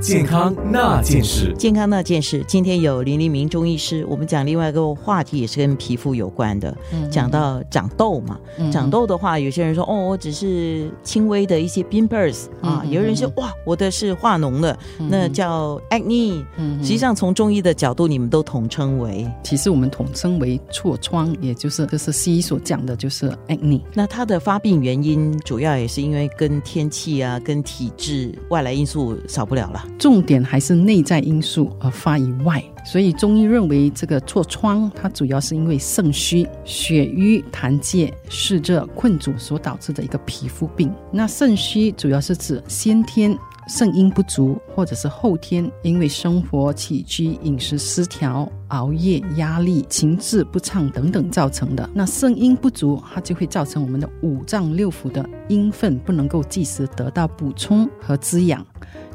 健康那件事。健康那件事，今天有林立明中医师，我们讲另外一个话题，也是跟皮肤有关的。讲到长痘嘛，长痘的话，有些人说哦，我只是轻微的一些 pimples 啊，有人说哇，我的是化脓了，那叫 acne。实际上从中医的角度，你们都统称为，其实我们统称为痤疮，也就是就是西医所讲的就是 acne。那它的发病原因主要也是因为跟天气啊、跟体质、外来因素少不了重点还是内在因素而发于外，所以中医认为这个痤疮它主要是因为肾虚、血瘀痰结、湿热困阻所导致的一个皮肤病。那肾虚主要是指先天肾阴不足，或者是后天因为生活起居、饮食失调、熬夜、压力、情志不畅等等造成的。那肾阴不足，它就会造成我们的五脏六腑的阴分不能够及时得到补充和滋养。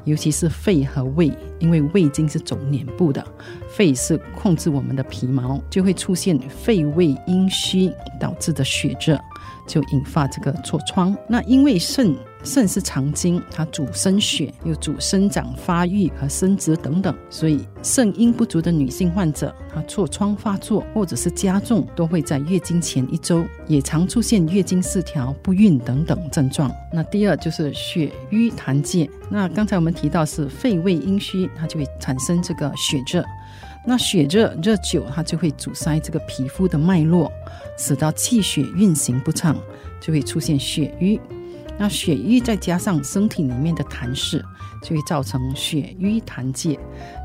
尤其是肺和胃，因为胃经是走脸部的，肺是控制我们的皮毛，就会出现肺胃阴虚导致的血热，就引发这个痤疮。那因为肾。肾是藏精，它主生血，又主生长发育和生殖等等，所以肾阴不足的女性患者，她痤疮发作或者是加重，都会在月经前一周，也常出现月经失调、不孕等等症状。那第二就是血瘀痰结，那刚才我们提到是肺胃阴虚，它就会产生这个血热，那血热热久，它就会阻塞这个皮肤的脉络，使到气血运行不畅，就会出现血瘀。那血瘀再加上身体里面的痰湿，就会造成血瘀痰结，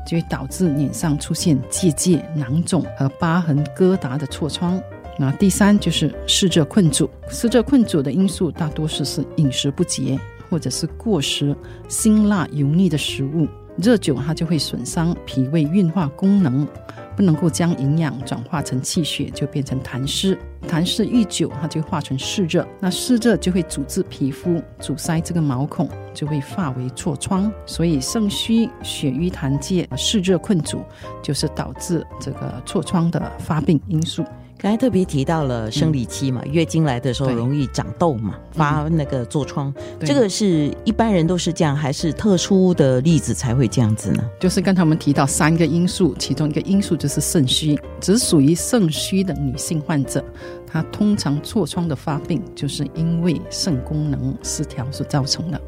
就会导致脸上出现结节、囊肿和疤痕、疙瘩的痤疮。那第三就是湿热困阻，湿热困阻的因素大多是是饮食不节，或者是过食辛辣油腻的食物，热久它就会损伤脾胃运化功能。不能够将营养转化成气血，就变成痰湿。痰湿遇久，它就化成湿热。那湿热就会阻滞皮肤，阻塞这个毛孔，就会化为痤疮。所以肾虚、血瘀痰结、湿热困阻，就是导致这个痤疮的发病因素。刚才特别提到了生理期嘛，月经来的时候容易长痘嘛，发那个痤疮，这个是一般人都是这样，还是特殊的例子才会这样子呢？就是刚才我们提到三个因素，其中一个因素就是肾虚，只属于肾虚的女性患者，她通常痤疮的发病就是因为肾功能失调所造成的。